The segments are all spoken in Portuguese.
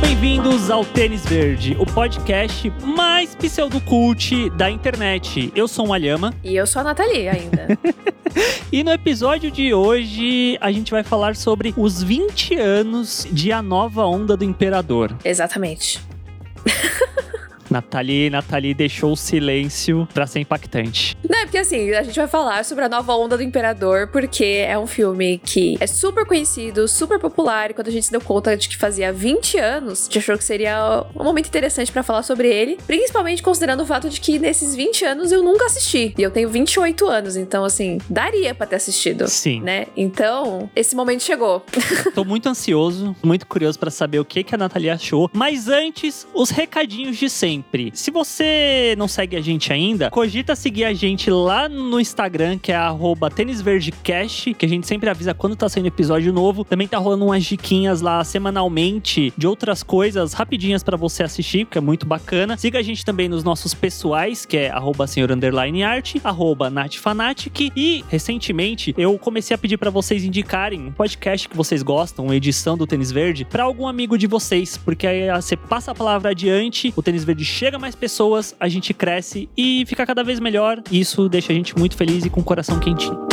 bem-vindos ao Tênis Verde, o podcast mais pseudocult da internet. Eu sou o Alhama. E eu sou a Nathalie ainda. e no episódio de hoje, a gente vai falar sobre os 20 anos de A Nova Onda do Imperador. Exatamente. Nathalie, Nathalie deixou o silêncio pra ser impactante. Não, é porque assim, a gente vai falar sobre a nova onda do Imperador, porque é um filme que é super conhecido, super popular, e quando a gente se deu conta de que fazia 20 anos, a gente achou que seria um momento interessante para falar sobre ele, principalmente considerando o fato de que nesses 20 anos eu nunca assisti. E eu tenho 28 anos, então assim, daria para ter assistido. Sim. Né? Então, esse momento chegou. Tô muito ansioso, muito curioso para saber o que, que a Nathalie achou. Mas antes, os recadinhos de sempre sempre. Se você não segue a gente ainda, cogita seguir a gente lá no Instagram, que é tênisverdecast, que a gente sempre avisa quando tá saindo episódio novo. Também tá rolando umas diquinhas lá semanalmente de outras coisas rapidinhas para você assistir, que é muito bacana. Siga a gente também nos nossos pessoais, que é arroba senhor underline art, arroba natfanatic. E, recentemente, eu comecei a pedir para vocês indicarem um podcast que vocês gostam, uma edição do Tênis Verde, para algum amigo de vocês, porque aí você passa a palavra adiante, o Tênis Verde chega mais pessoas, a gente cresce e fica cada vez melhor. Isso deixa a gente muito feliz e com o coração quentinho.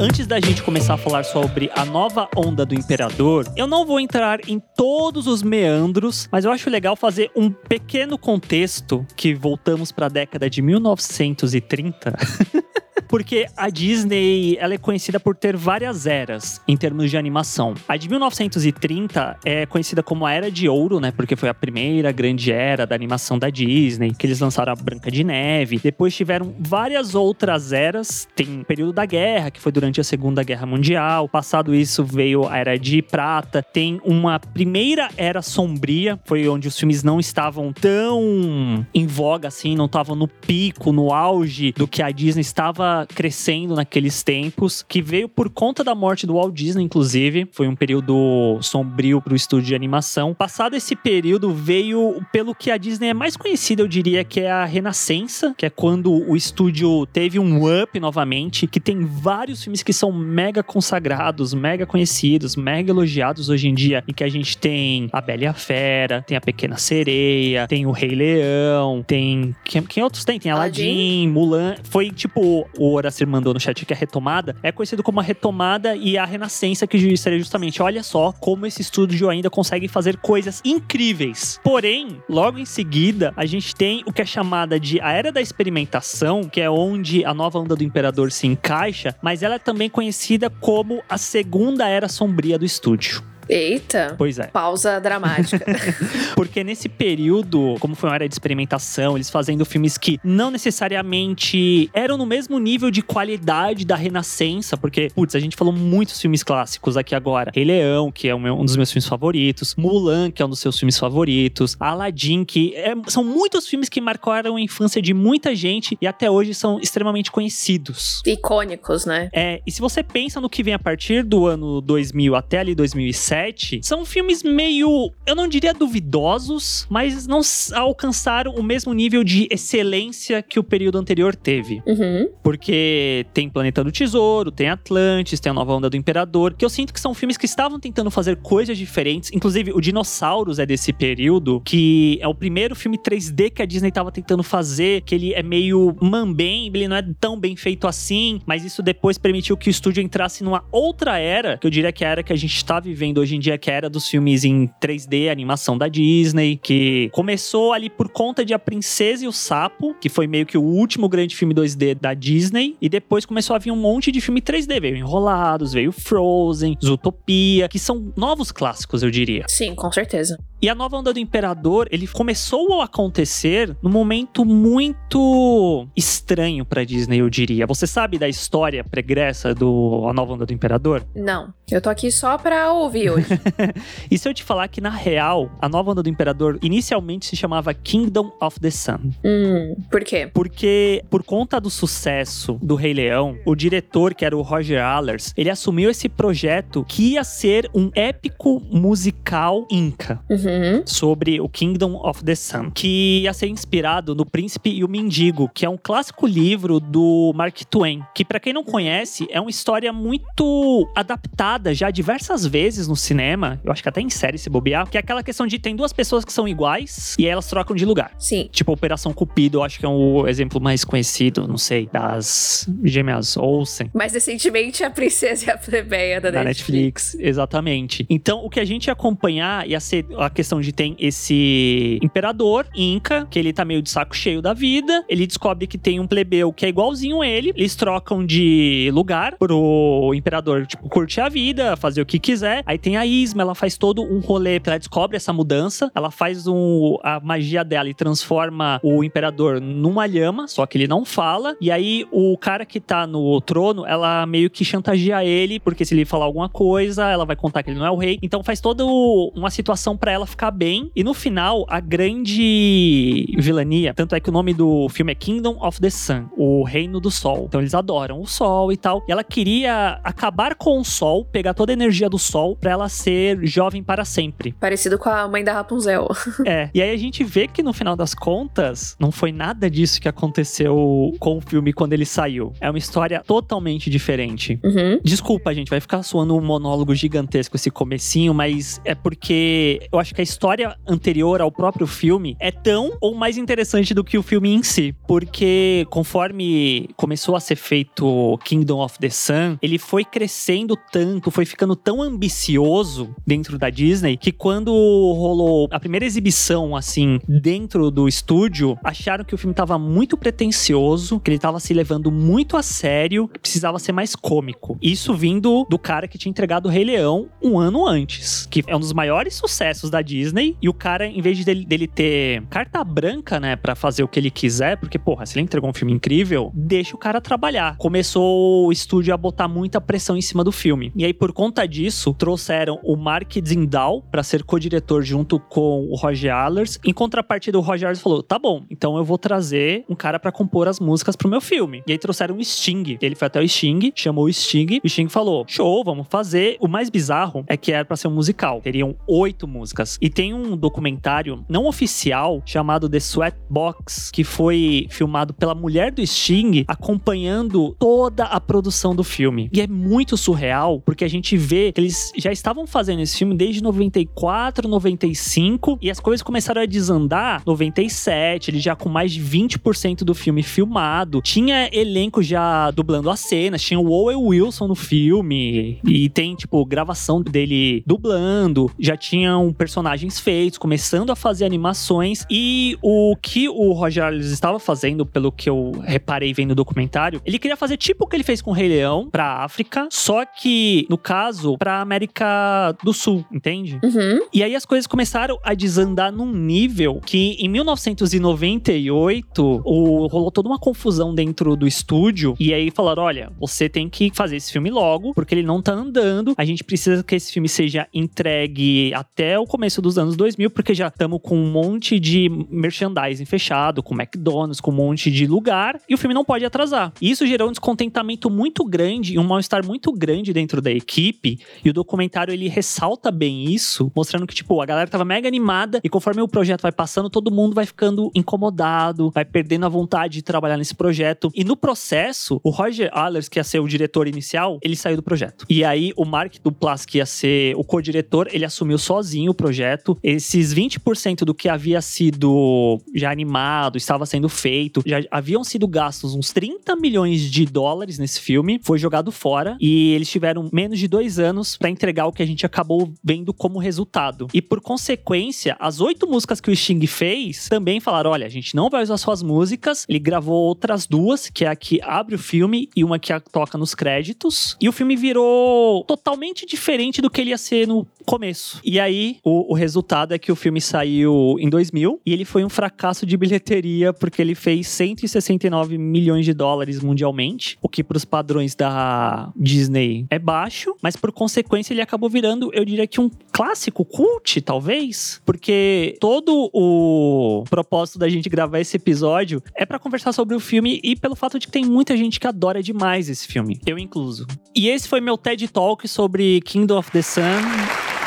antes da gente começar a falar sobre a nova onda do imperador, eu não vou entrar em todos os meandros, mas eu acho legal fazer um pequeno contexto que voltamos para a década de 1930. porque a Disney ela é conhecida por ter várias eras em termos de animação. A de 1930 é conhecida como a Era de Ouro, né? Porque foi a primeira grande era da animação da Disney, que eles lançaram a Branca de Neve. Depois tiveram várias outras eras. Tem o período da guerra, que foi durante a Segunda Guerra Mundial. Passado isso veio a Era de Prata. Tem uma primeira era sombria, foi onde os filmes não estavam tão em voga assim, não estavam no pico, no auge do que a Disney estava crescendo naqueles tempos, que veio por conta da morte do Walt Disney, inclusive. Foi um período sombrio para o estúdio de animação. Passado esse período, veio pelo que a Disney é mais conhecida, eu diria, que é a Renascença, que é quando o estúdio teve um up novamente, que tem vários filmes que são mega consagrados, mega conhecidos, mega elogiados hoje em dia, e que a gente tem A Bela e a Fera, tem A Pequena Sereia, tem O Rei Leão, tem. Quem, quem outros tem? Tem Aladdin, Mulan. Foi tipo o o Horacir mandou no chat que é a retomada, é conhecido como a retomada e a renascença, que seria justamente, olha só como esse estúdio ainda consegue fazer coisas incríveis. Porém, logo em seguida, a gente tem o que é chamada de a Era da Experimentação, que é onde a nova onda do Imperador se encaixa, mas ela é também conhecida como a Segunda Era Sombria do estúdio. Eita. Pois é. Pausa dramática. Porque nesse período, como foi uma área de experimentação, eles fazendo filmes que não necessariamente eram no mesmo nível de qualidade da Renascença, porque, putz, a gente falou muitos filmes clássicos aqui agora. Rei Leão, que é um dos meus filmes favoritos, Mulan, que é um dos seus filmes favoritos, Aladdin, que é, são muitos filmes que marcaram a infância de muita gente e até hoje são extremamente conhecidos. Icônicos, né? É, e se você pensa no que vem a partir do ano 2000 até ali 2007, 7 são filmes meio, eu não diria duvidosos, mas não alcançaram o mesmo nível de excelência que o período anterior teve. Uhum. Porque tem Planeta do Tesouro, tem Atlantis, tem a Nova Onda do Imperador, que eu sinto que são filmes que estavam tentando fazer coisas diferentes. Inclusive, o Dinossauros é desse período, que é o primeiro filme 3D que a Disney estava tentando fazer, que ele é meio mambembe, ele não é tão bem feito assim, mas isso depois permitiu que o estúdio entrasse numa outra era, que eu diria que é a era que a gente está vivendo hoje hoje em dia, que era dos filmes em 3D, animação da Disney, que começou ali por conta de A Princesa e o Sapo, que foi meio que o último grande filme 2D da Disney, e depois começou a vir um monte de filme 3D. Veio Enrolados, veio Frozen, Zootopia, que são novos clássicos, eu diria. Sim, com certeza. E a nova onda do Imperador, ele começou a acontecer num momento muito estranho pra Disney, eu diria. Você sabe da história pregressa do A Nova Onda do Imperador? Não. Eu tô aqui só pra ouvir hoje. e se eu te falar que, na real, a Nova Onda do Imperador inicialmente se chamava Kingdom of the Sun? Hum, por quê? Porque, por conta do sucesso do Rei Leão, o diretor, que era o Roger Allers, ele assumiu esse projeto que ia ser um épico musical inca. Uhum. Uhum. sobre o Kingdom of the Sun, que ia ser inspirado no Príncipe e o Mendigo, que é um clássico livro do Mark Twain, que para quem não conhece, é uma história muito adaptada já diversas vezes no cinema, eu acho que até em série se bobear, que é aquela questão de tem duas pessoas que são iguais e elas trocam de lugar. Sim. Tipo, Operação Cupido, eu acho que é o exemplo mais conhecido, não sei, das gêmeas Olsen. Mais recentemente, a Princesa e a Plebeia da, Da Netflix. Netflix, exatamente. Então, o que a gente ia acompanhar ia ser a questão de tem esse imperador inca, que ele tá meio de saco cheio da vida. Ele descobre que tem um plebeu que é igualzinho a ele. Eles trocam de lugar pro imperador, tipo, curtir a vida, fazer o que quiser. Aí tem a Isma, ela faz todo um rolê, ela descobre essa mudança. Ela faz um, a magia dela e transforma o imperador numa lhama, só que ele não fala. E aí o cara que tá no trono, ela meio que chantageia ele, porque se ele falar alguma coisa, ela vai contar que ele não é o rei. Então faz toda uma situação pra ela ficar bem. E no final, a grande vilania, tanto é que o nome do filme é Kingdom of the Sun, o reino do sol. Então eles adoram o sol e tal. E ela queria acabar com o sol, pegar toda a energia do sol pra ela ser jovem para sempre. Parecido com a mãe da Rapunzel. É. E aí a gente vê que no final das contas, não foi nada disso que aconteceu com o filme quando ele saiu. É uma história totalmente diferente. Uhum. Desculpa, gente, vai ficar soando um monólogo gigantesco esse comecinho, mas é porque eu acho que a história anterior ao próprio filme é tão ou mais interessante do que o filme em si. Porque conforme começou a ser feito Kingdom of the Sun, ele foi crescendo tanto, foi ficando tão ambicioso dentro da Disney, que quando rolou a primeira exibição, assim, dentro do estúdio, acharam que o filme tava muito pretencioso, que ele tava se levando muito a sério, que precisava ser mais cômico. Isso vindo do cara que tinha entregado o Rei Leão um ano antes, que é um dos maiores sucessos da Disney, e o cara, em vez de dele, dele ter carta branca, né, pra fazer o que ele quiser, porque, porra, se ele entregou um filme incrível, deixa o cara trabalhar. Começou o estúdio a botar muita pressão em cima do filme. E aí, por conta disso, trouxeram o Mark Zindal pra ser co-diretor junto com o Roger Allers. Em contrapartida, o Roger Allers falou: tá bom, então eu vou trazer um cara pra compor as músicas pro meu filme. E aí trouxeram o Sting. Ele foi até o Sting, chamou o Sting, o Sting falou: show, vamos fazer. O mais bizarro é que era pra ser um musical. Teriam oito músicas. E tem um documentário não oficial chamado The Sweat Box, que foi filmado pela mulher do Sting, acompanhando toda a produção do filme. E é muito surreal, porque a gente vê que eles já estavam fazendo esse filme desde 94, 95, e as coisas começaram a desandar 97, ele já com mais de 20% do filme filmado. Tinha elenco já dublando as cenas, tinha o Owen Wilson no filme, e tem, tipo, gravação dele dublando, já tinham personagens feitos, começando a fazer animações, e o que o Roger Allers estava fazendo, pelo que eu reparei vendo o documentário, ele queria fazer tipo o que ele fez com o Rei Leão pra África, só que, no caso, pra América do Sul, entende? Uhum. E aí as coisas começaram a desandar num nível que em 1998 o, rolou toda uma confusão dentro do estúdio. E aí falaram: olha, você tem que fazer esse filme logo, porque ele não tá andando. A gente precisa que esse filme seja entregue até o começo dos anos 2000, porque já estamos com um monte de merchandising fechado, com McDonald's, com um monte de lugar, e o filme não pode atrasar. E isso gerou um descontentamento muito grande e um mal-estar muito grande dentro da equipe. E o documentário ele ressalta bem isso, mostrando que, tipo, a galera tava mega animada e conforme o projeto vai passando, todo mundo vai ficando incomodado, vai perdendo a vontade de trabalhar nesse projeto. E no processo, o Roger Allers, que ia ser o diretor inicial, ele saiu do projeto. E aí, o Mark Duplass, que ia ser o co-diretor, ele assumiu sozinho o projeto. Esses 20% do que havia sido já animado, estava sendo feito, já haviam sido gastos uns 30 milhões de dólares nesse filme, foi jogado fora e eles tiveram menos de dois anos pra entregar o que a gente acabou vendo como resultado. E por consequência, as oito músicas que o Sting fez também falaram: olha, a gente não vai usar suas músicas. Ele gravou outras duas, que é a que abre o filme e uma que a toca nos créditos. E o filme virou totalmente diferente do que ele ia ser no começo. E aí, o, o resultado é que o filme saiu em 2000 e ele foi um fracasso de bilheteria porque ele fez 169 milhões de dólares mundialmente, o que para os padrões da Disney é baixo, mas por consequência ele acabou virando, eu diria que um clássico cult, talvez, porque todo o propósito da gente gravar esse episódio é para conversar sobre o filme e pelo fato de que tem muita gente que adora demais esse filme, eu incluso. E esse foi meu TED Talk sobre Kingdom of the Sun.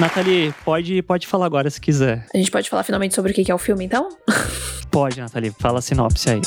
Nathalie, pode, pode falar agora se quiser. A gente pode falar finalmente sobre o que é o filme, então? Pode, Nathalie. Fala a sinopse aí.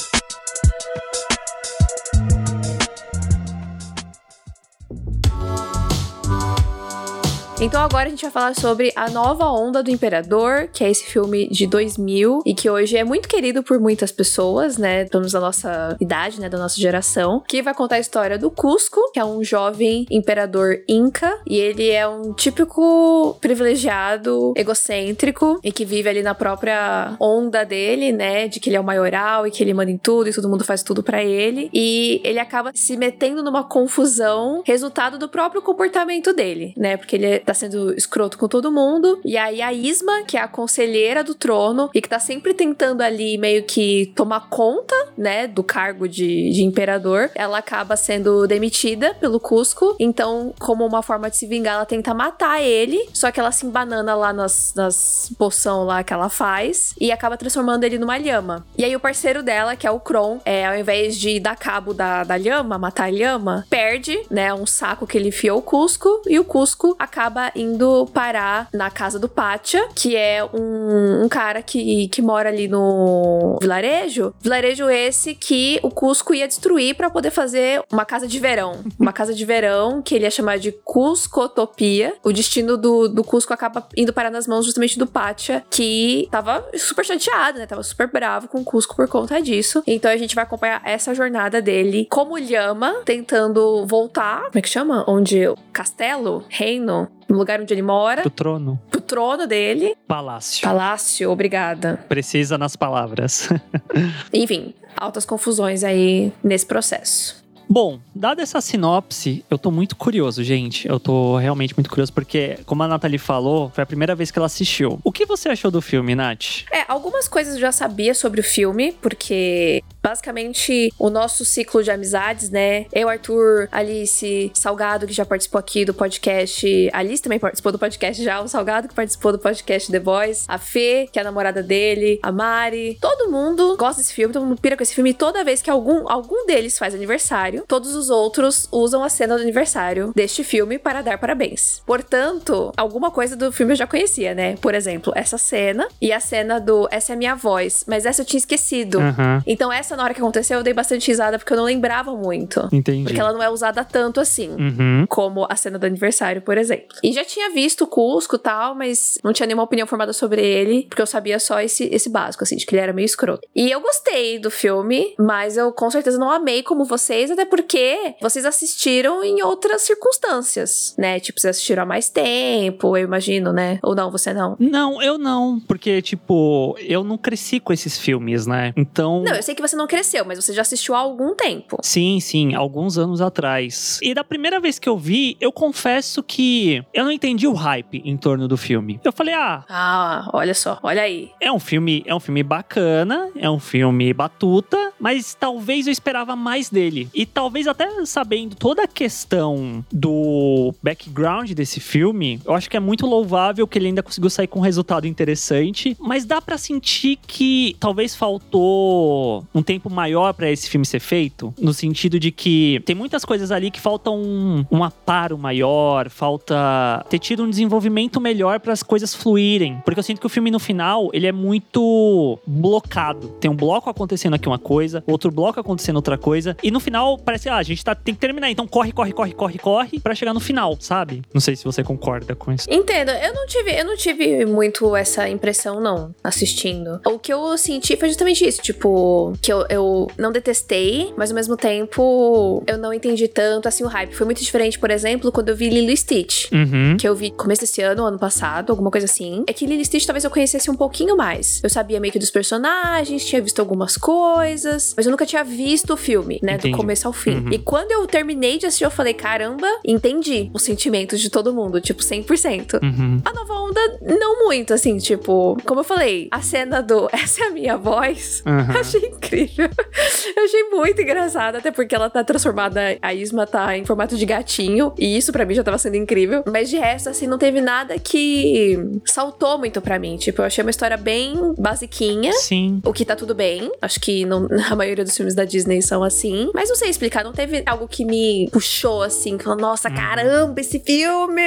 Então agora a gente vai falar sobre A Nova Onda do Imperador, que é esse filme de 2000 e que hoje é muito querido por muitas pessoas, né, pelo da nossa idade, né, da nossa geração, que vai contar a história do Cusco, que é um jovem imperador inca, e ele é um típico privilegiado, egocêntrico e que vive ali na própria onda dele, né, de que ele é o maioral e que ele manda em tudo e todo mundo faz tudo para ele, e ele acaba se metendo numa confusão resultado do próprio comportamento dele, né, porque ele tá sendo escroto com todo mundo. E aí a Isma, que é a conselheira do trono e que tá sempre tentando ali meio que tomar conta, né, do cargo de, de imperador, ela acaba sendo demitida pelo Cusco. Então, como uma forma de se vingar, ela tenta matar ele. Só que ela se embanana lá nas, nas poção lá que ela faz e acaba transformando ele numa lhama. E aí o parceiro dela, que é o Kron, é, ao invés de dar cabo da, da lhama, matar a lhama, perde, né, um saco que ele enfiou o Cusco e o Cusco acaba indo parar na casa do Pátia, que é um, um cara que, que mora ali no vilarejo. Vilarejo esse que o Cusco ia destruir para poder fazer uma casa de verão. Uma casa de verão que ele ia chamar de Cuscotopia. O destino do, do Cusco acaba indo parar nas mãos justamente do Pátia, que tava super chateado, né? Tava super bravo com o Cusco por conta disso. Então a gente vai acompanhar essa jornada dele como Lhama, tentando voltar. Como é que chama? Onde? Castelo? Reino? No lugar onde ele mora. Pro trono. Pro trono dele. Palácio. Palácio, obrigada. Precisa nas palavras. Enfim, altas confusões aí nesse processo. Bom, dada essa sinopse, eu tô muito curioso, gente. Eu tô realmente muito curioso porque, como a Nathalie falou, foi a primeira vez que ela assistiu. O que você achou do filme, Nath? É, algumas coisas eu já sabia sobre o filme, porque basicamente o nosso ciclo de amizades, né? Eu, Arthur, Alice, Salgado, que já participou aqui do podcast. Alice também participou do podcast já. O Salgado, que participou do podcast The Boys. A Fê, que é a namorada dele. A Mari. Todo mundo gosta desse filme, todo mundo pira com esse filme. E toda vez que algum, algum deles faz aniversário, todos os outros usam a cena do aniversário deste filme para dar parabéns. Portanto, alguma coisa do filme eu já conhecia, né? Por exemplo, essa cena e a cena do Essa é a minha voz. Mas essa eu tinha esquecido. Uhum. Então, essa na hora que aconteceu, eu dei bastante risada porque eu não lembrava muito. Entendi. Porque ela não é usada tanto assim. Uhum. Como a cena do aniversário, por exemplo. E já tinha visto o Cusco e tal, mas não tinha nenhuma opinião formada sobre ele, porque eu sabia só esse, esse básico, assim, de que ele era meio escroto. E eu gostei do filme, mas eu com certeza não amei como vocês, até porque vocês assistiram em outras circunstâncias, né? Tipo, vocês assistiram há mais tempo, eu imagino, né? Ou não, você não? Não, eu não. Porque, tipo, eu não cresci com esses filmes, né? Então. Não, eu sei que você não cresceu, mas você já assistiu há algum tempo. Sim, sim, alguns anos atrás. E da primeira vez que eu vi, eu confesso que eu não entendi o hype em torno do filme. Eu falei, ah. Ah, olha só, olha aí. É um filme, é um filme bacana, é um filme batuta, mas talvez eu esperava mais dele. E talvez até sabendo toda a questão do background desse filme, eu acho que é muito louvável que ele ainda conseguiu sair com um resultado interessante, mas dá para sentir que talvez faltou um tempo maior para esse filme ser feito, no sentido de que tem muitas coisas ali que faltam um, um aparo maior, falta ter tido um desenvolvimento melhor para as coisas fluírem, porque eu sinto que o filme no final, ele é muito blocado. Tem um bloco acontecendo aqui uma coisa, outro bloco acontecendo outra coisa, e no final parece, ah, a gente tá, tem que terminar, então corre, corre, corre, corre, corre para chegar no final, sabe? Não sei se você concorda com isso. Entendo. Eu não tive, eu não tive muito essa impressão não assistindo. O que eu senti foi justamente isso, tipo, que eu, eu não detestei, mas ao mesmo tempo eu não entendi tanto assim o hype. Foi muito diferente, por exemplo, quando eu vi Lilo Stitch, Uhum. que eu vi começo desse ano, ano passado, alguma coisa assim. É que Lilo Stitch talvez eu conhecesse um pouquinho mais. Eu sabia meio que dos personagens, tinha visto algumas coisas, mas eu nunca tinha visto o filme, né, Entendi. do começo ao fim. Uhum. E quando eu terminei de assistir, eu falei, caramba, entendi os sentimentos de todo mundo, tipo 100%. Uhum. A nova onda, não muito, assim, tipo, como eu falei, a cena do Essa é a minha voz, achei incrível. Eu achei muito engraçado, até porque ela tá transformada, a Isma tá em formato de gatinho, e isso para mim já tava sendo incrível. Mas de resto, assim, não teve nada que saltou muito para mim. Tipo, eu achei uma história bem basiquinha. Sim. O que tá tudo bem. Acho que não, a maioria dos filmes da Disney são assim. Mas não sei explicar, não teve algo que me puxou assim, falou, nossa, Uhum. caramba, esse filme!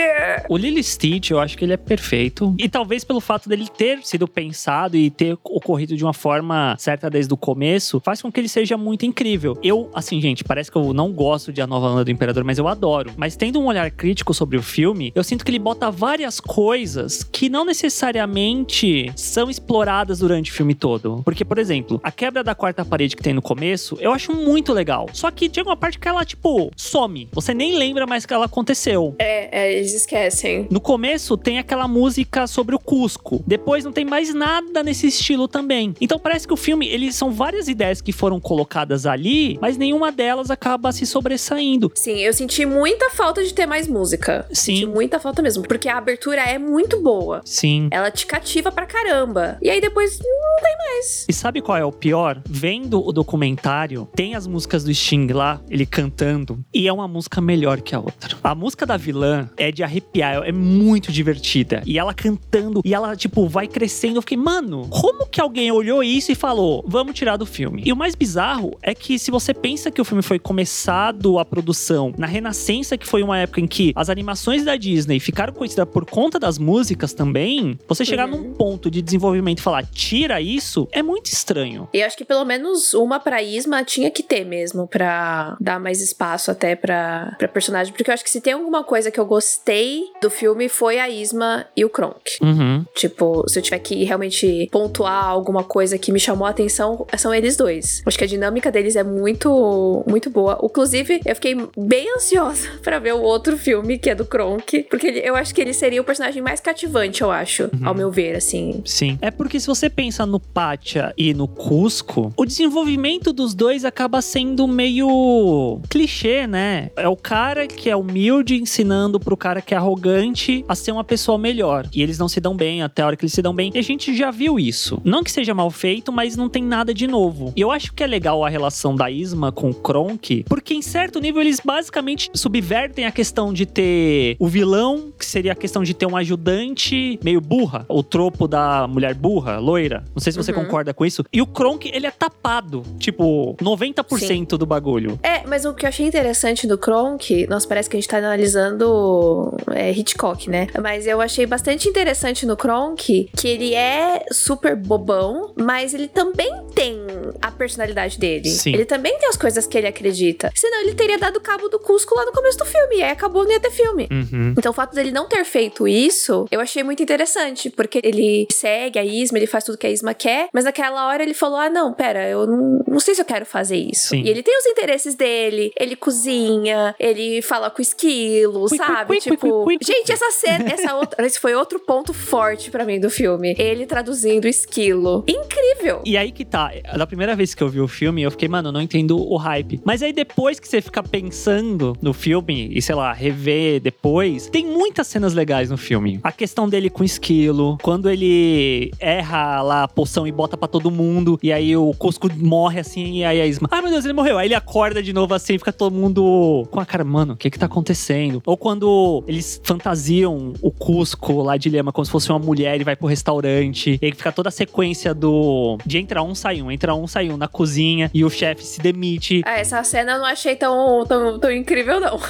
O Lily Stitch, eu acho que ele é perfeito. E talvez pelo fato dele ter sido pensado e ter ocorrido de uma forma certa desde o começo, faz com que ele seja muito incrível. Eu, assim, gente, parece que eu não gosto de A Nova Onda do Imperador, mas eu adoro. Mas tendo um olhar crítico sobre o filme, eu sinto que ele bota várias coisas que não necessariamente são exploradas durante o filme todo. Porque, por exemplo, a quebra da quarta parede que tem no começo, eu acho muito legal. Só que chega uma parte que ela, tipo, some. Você nem lembra mais que ela aconteceu. É, é, eles esquecem. No começo tem aquela música sobre o Cusco. Depois não tem mais nada nesse estilo também. Então parece que o filme, eles são várias ideias que foram colocadas ali, mas nenhuma delas acaba se sobressaindo. Sim, eu senti muita falta de ter mais música. Sim. Senti muita falta mesmo, porque a abertura é muito boa. Sim. Ela te cativa pra caramba. E aí depois não tem mais. E sabe qual é o pior? Vendo o documentário, tem as músicas do Sting lá, ele cantando, e é uma música melhor que a outra. A música da vilã é de arrepiar, é muito divertida. E ela cantando, e ela, tipo, vai crescendo. Eu fiquei, mano, como que alguém olhou isso e falou, vamos tirar do filme? E o mais bizarro é que se você pensa que o filme foi começado a produção na Renascença, que foi uma época em que as animações da Disney ficaram conhecidas por conta das músicas também, você chegar Uhum. num ponto de desenvolvimento e falar, tira isso, é muito estranho. E eu acho que pelo menos uma pra Isma tinha que ter mesmo, pra dar mais espaço até pra, pra personagem. Porque eu acho que se tem alguma coisa que eu gostei do filme foi a Isma e o Kronk. Uhum. Tipo, se eu tiver que realmente pontuar alguma coisa que me chamou a atenção, são eles dois. Acho que a dinâmica deles é muito, muito boa. Inclusive, eu fiquei bem ansiosa pra ver o outro filme, que é do Kronk, porque ele- eu acho que ele seria o personagem mais cativante, eu acho, ao meu ver, assim. Sim. É porque se você pensa no Pátia e no Cusco, o desenvolvimento dos dois acaba sendo meio clichê, né? É o cara que é humilde ensinando pro cara que é arrogante a ser uma pessoa melhor. E eles não se dão bem até a hora que eles se dão bem. E a gente já viu isso. Não que seja mal feito, mas não tem nada de novo. E eu acho que é legal a relação da Isma com o Kronk, porque em certo nível eles basicamente subvertem a questão de ter o vilão, que seria a questão de ter um ajudante meio burra, o tropo da mulher burra, loira. Não sei se você Uhum. Concorda com isso. E o Kronk, ele é tapado, tipo, 90% do bagulho. É, mas o que eu achei interessante do Kronk, nossa, parece que a gente tá analisando é, Hitchcock, né? Mas eu achei bastante interessante no Kronk que ele é super bobão, mas ele também tem a personalidade dele. Sim. Ele também tem as coisas que ele acredita. Senão ele teria dado cabo do Cusco lá no começo do filme, e aí acabou, não ia ter filme. Uhum. Então o fato dele não ter feito isso, eu achei muito interessante, porque ele segue a Isma, ele faz tudo que a Isma quer, mas naquela hora ele falou: ah, não, pera, eu não, não sei se eu quero fazer isso. Sim. E ele tem os interesses dele, ele cozinha, ele fala com esquilo, Cui, sabe? cui, cui, tipo, gente, essa cena, essa outra, esse foi outro ponto forte pra mim do filme. Ele traduzindo esquilo. Incrível! E aí que tá, da primeira vez que eu vi o filme, eu fiquei, mano, eu não entendo o hype. Mas aí depois que você fica pensando no filme e, sei lá, rever depois, tem muitas cenas legais no filme. A questão dele com esquilo, quando ele erra lá a poção e bota pra todo mundo, e aí o Cusco morre assim, e aí a Isma, ai meu Deus, ele morreu. Aí ele acorda de novo assim, fica todo mundo com a cara, mano, o que que tá acontecendo? Ou quando eles fantasiam o Cusco lá de Lema como se fosse uma mulher e vai pro restaurante, e aí fica toda a sequência do de entrar um, sai um, entra um, sai um na cozinha, e o chefe se demite. Ah, essa cena eu não achei tão, tão, tão incrível, não.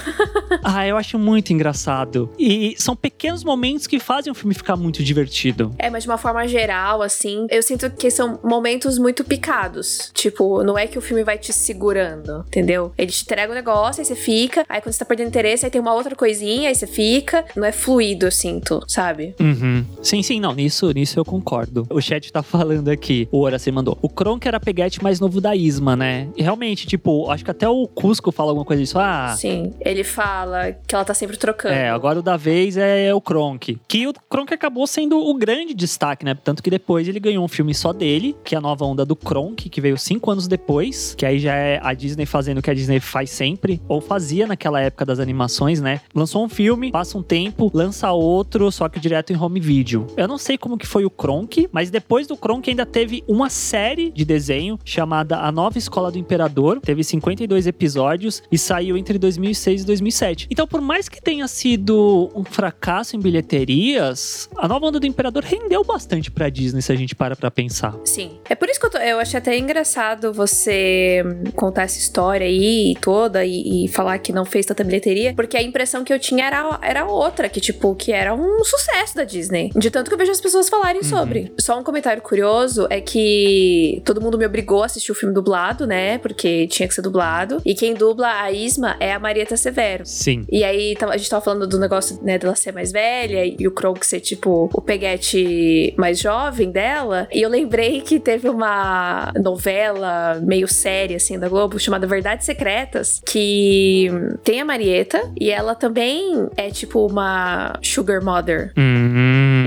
Ah, eu acho muito engraçado. E são pequenos momentos que fazem o filme ficar muito divertido. É, mas de uma forma geral, assim, eu sinto que são momentos muito picados. Tipo, não é que o filme vai te segurando, entendeu? Ele te entrega o negócio, aí você fica, aí quando você tá perdendo interesse, aí tem uma outra coisinha, aí você fica. Não é fluido, eu sinto, sabe? Uhum. Sim, sim, não, nisso, nisso eu concordo. O chat tá falando aqui, o Horace mandou. O Kronk era peguete mais novo da Isma, né? E realmente, tipo, acho que até o Cusco fala alguma coisa disso. Ah, Sim. Ele fala que ela tá sempre trocando. É, agora o da vez é o Kronk. Que o Kronk acabou sendo o grande destaque, né? Tanto que depois ele ganhou um filme só dele, que é a nova onda do Kronk, que veio cinco anos depois. Que aí já é a Disney fazendo o que a Disney faz sempre, ou fazia naquela época das animações, né? Lançou um filme, passa um tempo, lança outro, só que direto em home video. Eu não sei como que foi o Kronk, mas depois do Kronk ainda teve uma série de desenho chamada A Nova Escola do Imperador. Teve 52 episódios e saiu entre 2006 e 2007. Então, por mais que tenha sido um fracasso em bilheterias, a Nova Onda do Imperador rendeu bastante pra Disney, se a gente para pra pensar. Sim. É por isso que eu, tô, eu achei até engraçado você contar essa história aí toda e, e, falar que não fez tanta bilheteria, porque a impressão que eu tinha era, era outra, que tipo, que era um sucesso da Disney. De tanto que eu vejo as pessoas falarem uhum. sobre. Só um comentário curioso é que todo mundo me obrigou a assistir o filme dublado, né? Porque tinha que ser dublado. E quem dubla a Isma é a Marieta Severo. Sim. E aí a gente tava falando do negócio, né, dela ser mais velha e o Kronk ser, tipo, o peguete mais jovem dela. E eu lembrei que teve uma novela meio séria, assim, da Globo, chamada Verdades Secretas, que tem a Marieta e ela também é, tipo, uma sugar mother. Uhum.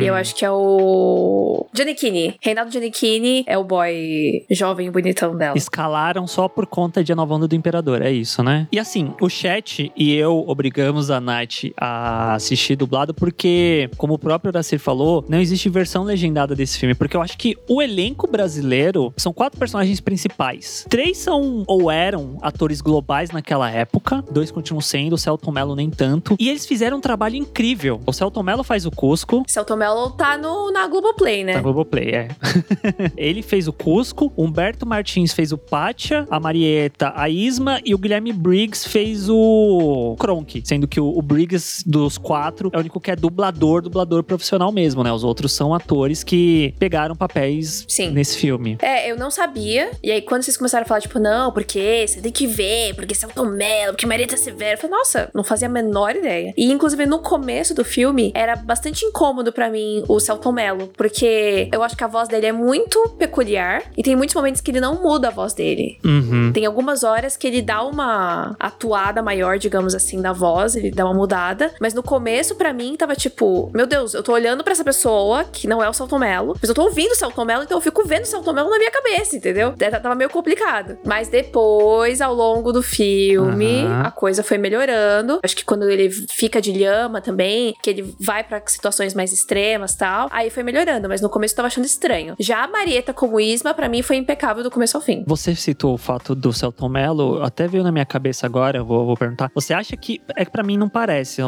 E eu acho que é o Giannichini. Reinaldo Giannichini é o boy jovem e bonitão dela. Escalaram só por conta de A Nova Onda do Imperador, é isso, né? E assim, o chat e eu obrigamos a Nath a assistir dublado porque, como o próprio Horaci falou, não existe versão legendada desse filme. Porque eu acho que o elenco brasileiro são quatro personagens principais. Três são ou eram atores globais naquela época, dois continuam sendo, o Celton Mello nem tanto. E eles fizeram um trabalho incrível. O Celton Mello faz o Cusco. Celton Mello tá no, na Globoplay, né? Na Globoplay, é. ele fez o Cusco, Humberto Martins fez o Pátia, a Marieta a Isma e o Guilherme Briggs fez o Kronk. Sendo que o, o Briggs dos quatro é o único que é dublador, dublador profissional mesmo, né? Os outros são atores que pegaram papéis Sim. nesse filme. É, eu não sabia. E aí, quando vocês começaram a falar, tipo, não, porque você tem que ver, porque Celton Mello, porque Marieta Severo, eu falei, nossa, não fazia a menor ideia. E, inclusive, no começo do filme, era bastante incômodo para mim o Celton Mello, porque eu acho que a voz dele é muito peculiar e tem muitos momentos que ele não muda a voz dele. Uhum. Tem algumas horas que ele dá uma atuada maior, digamos assim, da voz, ele dá uma mudada, mas no começo para mim tava tipo, meu Deus, eu tô olhando para essa pessoa que não é o Celton Mello, mas eu tô ouvindo o Celton Mello, então eu fico vendo o Celton Mello na minha cabeça, entendeu? Tava meio complicado. Mas depois, ao longo do filme, uhum. a coisa foi melhorando. Acho que quando ele fica de lhama também, que ele vai para situações mais extremas tal. Aí foi melhorando, mas no começo eu tava achando estranho. Já a Marieta como Isma, para mim, foi impecável do começo ao fim. Você citou o fato do Celton Mello, até veio na minha cabeça agora, vou, vou perguntar. Você acha que. É que pra mim não parece,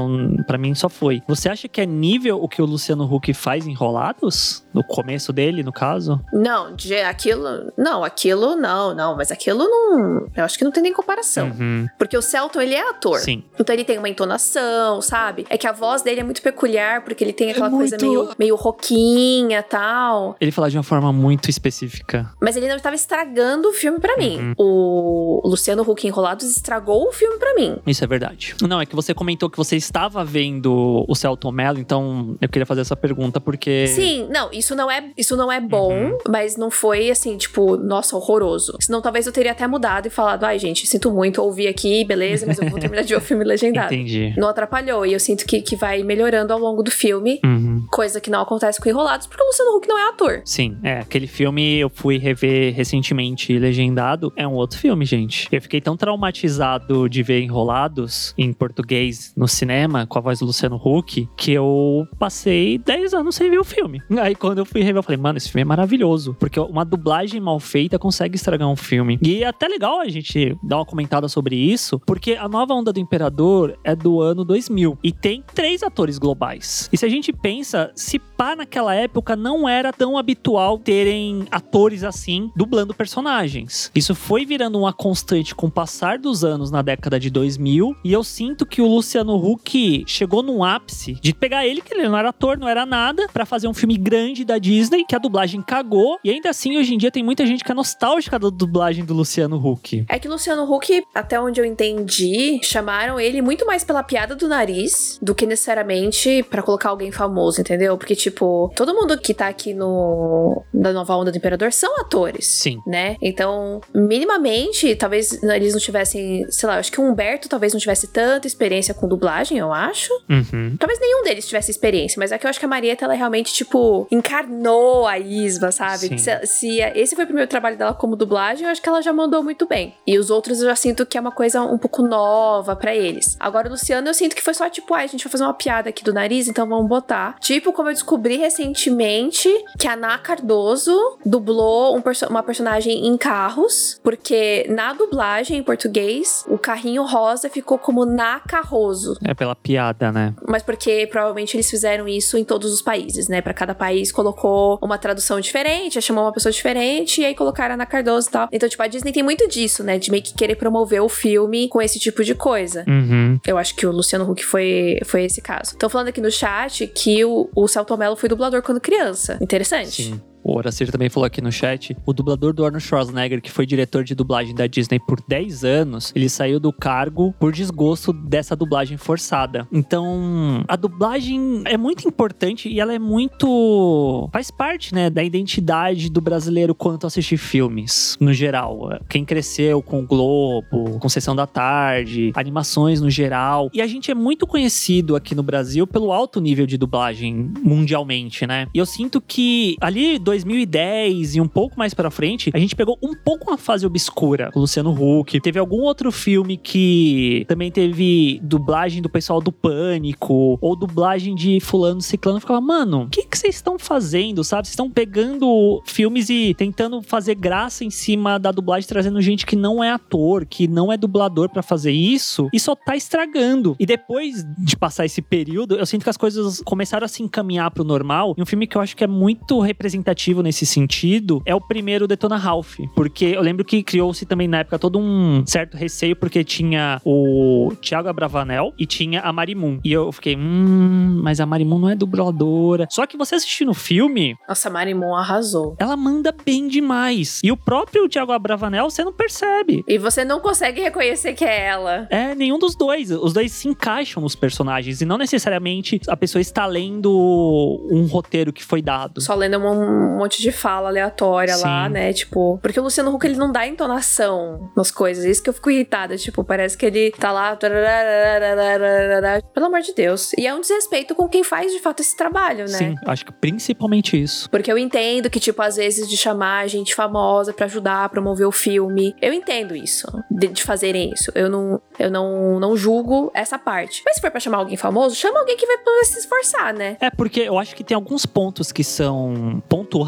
para mim só foi. Você acha que é nível o que o Luciano Huck faz enrolados? No começo dele, no caso? Não, de aquilo. Não, aquilo não, não. Mas aquilo não. Eu acho que não tem nem comparação. Uhum. Porque o Celton, ele é ator. Sim. Então ele tem uma entonação, sabe? É que a voz dele é muito peculiar, porque ele tem é aquela é coisa meio, meio roquinha tal. Ele fala de uma forma muito específica. Mas ele não estava estragando o filme para mim. Uhum. O Luciano Huck Enrolados estragou o filme para mim. Isso é verdade. Não, é que você comentou que você estava vendo o Celton Mello, então eu queria fazer essa pergunta porque. Sim, não, isso não é, isso não é bom, uhum. mas não foi assim, tipo, nossa, horroroso. Senão talvez eu teria até mudado e falado, ai, gente, sinto muito, ouvi aqui, beleza, mas eu vou terminar de ver o filme legendado. Entendi. Não atrapalhou. E eu sinto que, que vai melhorando ao longo do filme. Uhum. Coisa que não acontece com Enrolados, porque o Luciano Huck não é ator. Sim, é. Aquele filme eu fui rever recentemente legendado. É um outro filme, gente. Eu fiquei tão traumatizado de ver Enrolados em português no cinema, com a voz do Luciano Huck, que eu passei 10 anos sem ver o filme. Aí quando eu fui rever, eu falei, mano, esse filme é maravilhoso. Porque uma dublagem mal feita consegue estragar um filme. E é até legal a gente dar uma comentada sobre isso, porque a nova onda do Imperador é do ano 2000 e tem três atores globais. E se a gente pensa, se pá naquela época não era tão habitual terem atores assim dublando personagens. Isso foi virando uma constante com o passar dos anos na década de 2000 e eu sinto que o Luciano Huck chegou num ápice de pegar ele, que ele não era ator, não era nada, para fazer um filme grande da Disney, que a dublagem cagou. E ainda assim, hoje em dia tem muita gente que é nostálgica da dublagem do Luciano Huck. É que Luciano Huck, até onde eu entendi, chamaram ele muito mais pela piada do nariz do que necessariamente para colocar alguém famoso, entendeu? Porque, tipo, todo mundo que tá aqui no da nova onda do Imperador são atores. Sim. Né? Então, minimamente, talvez eles não tivessem, sei lá, acho que o Humberto talvez não tivesse tanta experiência com dublagem, eu acho. Uhum. Talvez nenhum deles tivesse experiência, mas é que eu acho que a Marieta, ela realmente, tipo, encarnou a Isma, sabe? Se, se, esse foi o primeiro trabalho dela como dublagem, eu acho que ela já mandou muito bem. E os outros eu já sinto que é uma coisa um pouco nova para eles. Agora, o Luciano, eu sinto que foi só tipo, ah, a gente vai fazer uma piada aqui do nariz, então vamos botar. Tipo tipo como eu descobri recentemente que a Ana Cardoso dublou um perso uma personagem em carros, porque na dublagem em português, o carrinho rosa ficou como Na Carroso. É pela piada, né? Mas porque provavelmente eles fizeram isso em todos os países, né? Para cada país colocou uma tradução diferente, chamou uma pessoa diferente e aí colocaram a Ana Cardoso e tal. Então, tipo, a Disney tem muito disso, né? De meio que querer promover o filme com esse tipo de coisa. Uhum. Eu acho que o Luciano Huck foi, foi esse caso. Estão falando aqui no chat que o, o Celto Mello foi dublador quando criança. Interessante. Sim. O Horacir também falou aqui no chat. O dublador do Arnold Schwarzenegger, que foi diretor de dublagem da Disney por 10 anos, ele saiu do cargo por desgosto dessa dublagem forçada. Então, a dublagem é muito importante e ela é muito. faz parte, né, da identidade do brasileiro quanto a assistir filmes, no geral. Quem cresceu com o Globo, com da Tarde, animações no geral. E a gente é muito conhecido aqui no Brasil pelo alto nível de dublagem mundialmente, né? E eu sinto que ali 2010 e um pouco mais pra frente, a gente pegou um pouco uma fase obscura com Luciano Huck. Teve algum outro filme que também teve dublagem do pessoal do Pânico, ou dublagem de fulano ciclano. Eu ficava, mano, o que vocês estão fazendo, sabe? Vocês estão pegando filmes e tentando fazer graça em cima da dublagem, trazendo gente que não é ator, que não é dublador pra fazer isso, e só tá estragando. E depois de passar esse período, eu sinto que as coisas começaram a se encaminhar pro normal. E um filme que eu acho que é muito representativo nesse sentido é o primeiro Detona Ralph. Porque eu lembro que criou-se também na época todo um certo receio, porque tinha o Thiago Abravanel e tinha a Marimun. E eu fiquei, hum, mas a Marimun não é dubladora. Só que você assistindo o filme, Nossa, a Marimon arrasou. ela manda bem demais. E o próprio Thiago Abravanel, você não percebe. E você não consegue reconhecer que é ela. É, nenhum dos dois. Os dois se encaixam nos personagens. E não necessariamente a pessoa está lendo um roteiro que foi dado. Só lendo um, um monte de fala aleatória lá, Sim. né? Tipo, porque o Luciano Huck ele não dá entonação nas coisas. Isso que eu fico irritada. Tipo, parece que ele tá lá. Pelo amor de Deus. E é um desrespeito com quem faz de fato esse trabalho, né? Sim, acho que principalmente isso. Porque eu entendo que, tipo, às vezes de chamar gente famosa pra ajudar a promover o filme. Eu entendo isso, de, de fazerem isso. Eu não, eu não, não julgo essa parte. Mas se for pra chamar alguém famoso, chama alguém que vai se esforçar, né? É porque eu acho que tem alguns pontos que são pontuais,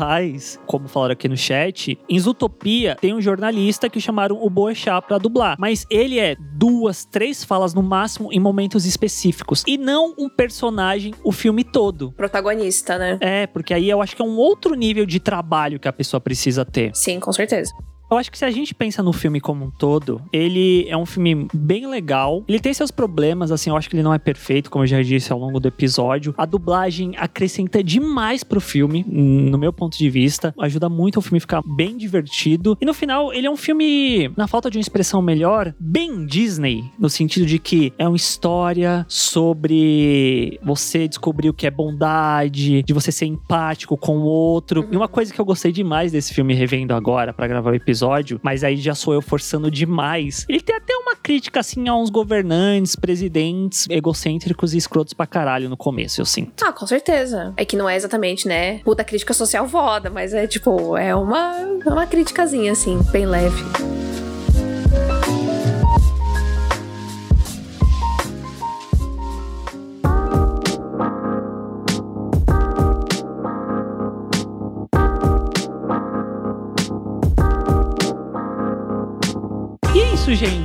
como falaram aqui no chat. Em Zootopia tem um jornalista que chamaram o Boechat pra dublar, mas ele é duas, três falas no máximo em momentos específicos e não um personagem o filme todo. Protagonista, né? É, porque aí eu acho que é um outro nível de trabalho que a pessoa precisa ter. Sim, com certeza. Eu acho que se a gente pensa no filme como um todo, ele é um filme bem legal. Ele tem seus problemas, assim, eu acho que ele não é perfeito, como eu já disse ao longo do episódio. A dublagem acrescenta demais pro filme, no meu ponto de vista. Ajuda muito o filme ficar bem divertido. E no final, ele é um filme, na falta de uma expressão melhor, bem Disney, no sentido de que é uma história sobre você descobrir o que é bondade, de você ser empático com o outro. E uma coisa que eu gostei demais desse filme revendo agora para gravar o episódio, mas aí já sou eu forçando demais. Ele tem até uma crítica assim a uns governantes, presidentes egocêntricos e escrotos pra caralho no começo, eu sinto. Ah, com certeza. É que não é exatamente, né? Puta crítica social foda, mas é tipo, é uma, uma criticazinha, assim, bem leve.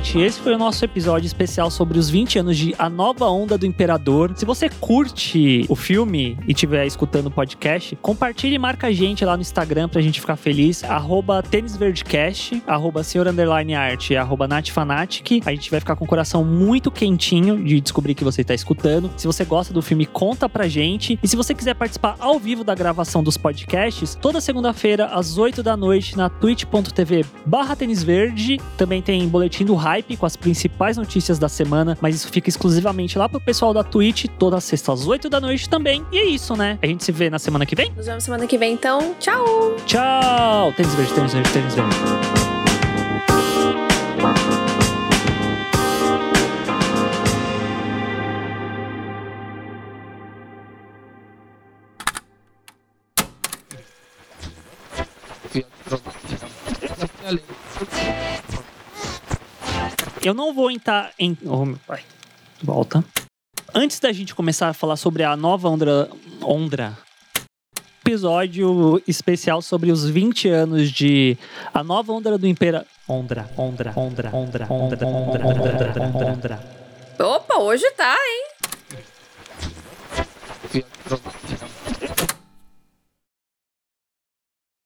Gente. Esse foi o nosso episódio especial sobre os 20 anos de A Nova Onda do Imperador. Se você curte o filme e estiver escutando o podcast, compartilhe e marca a gente lá no Instagram pra gente ficar feliz. Arroba tênisverdecast, arroba senhor arroba natfanatic. A gente vai ficar com o coração muito quentinho de descobrir que você tá escutando. Se você gosta do filme, conta pra gente. E se você quiser participar ao vivo da gravação dos podcasts, toda segunda-feira, às 8 da noite, na twitch.tv barra tênis verde. Também tem boletim do hype com as principais notícias da semana, mas isso fica exclusivamente lá pro pessoal da Twitch, toda sexta às 8 da noite também. E é isso, né? A gente se vê na semana que vem. Nos vemos semana que vem, então. Tchau! Tchau! Tênis verde, tênis verde, tênis verde. Eu não vou entrar em. Oh, meu pai. Volta. Antes da gente começar a falar sobre a nova onda, Ondra. Episódio especial sobre os 20 anos de A Nova Onda do Impera... Ondra, Ondra, Ondra, Ondra, Ondra, Ondra, Ondra, Ondra, Ondra. Opa, hoje tá, hein?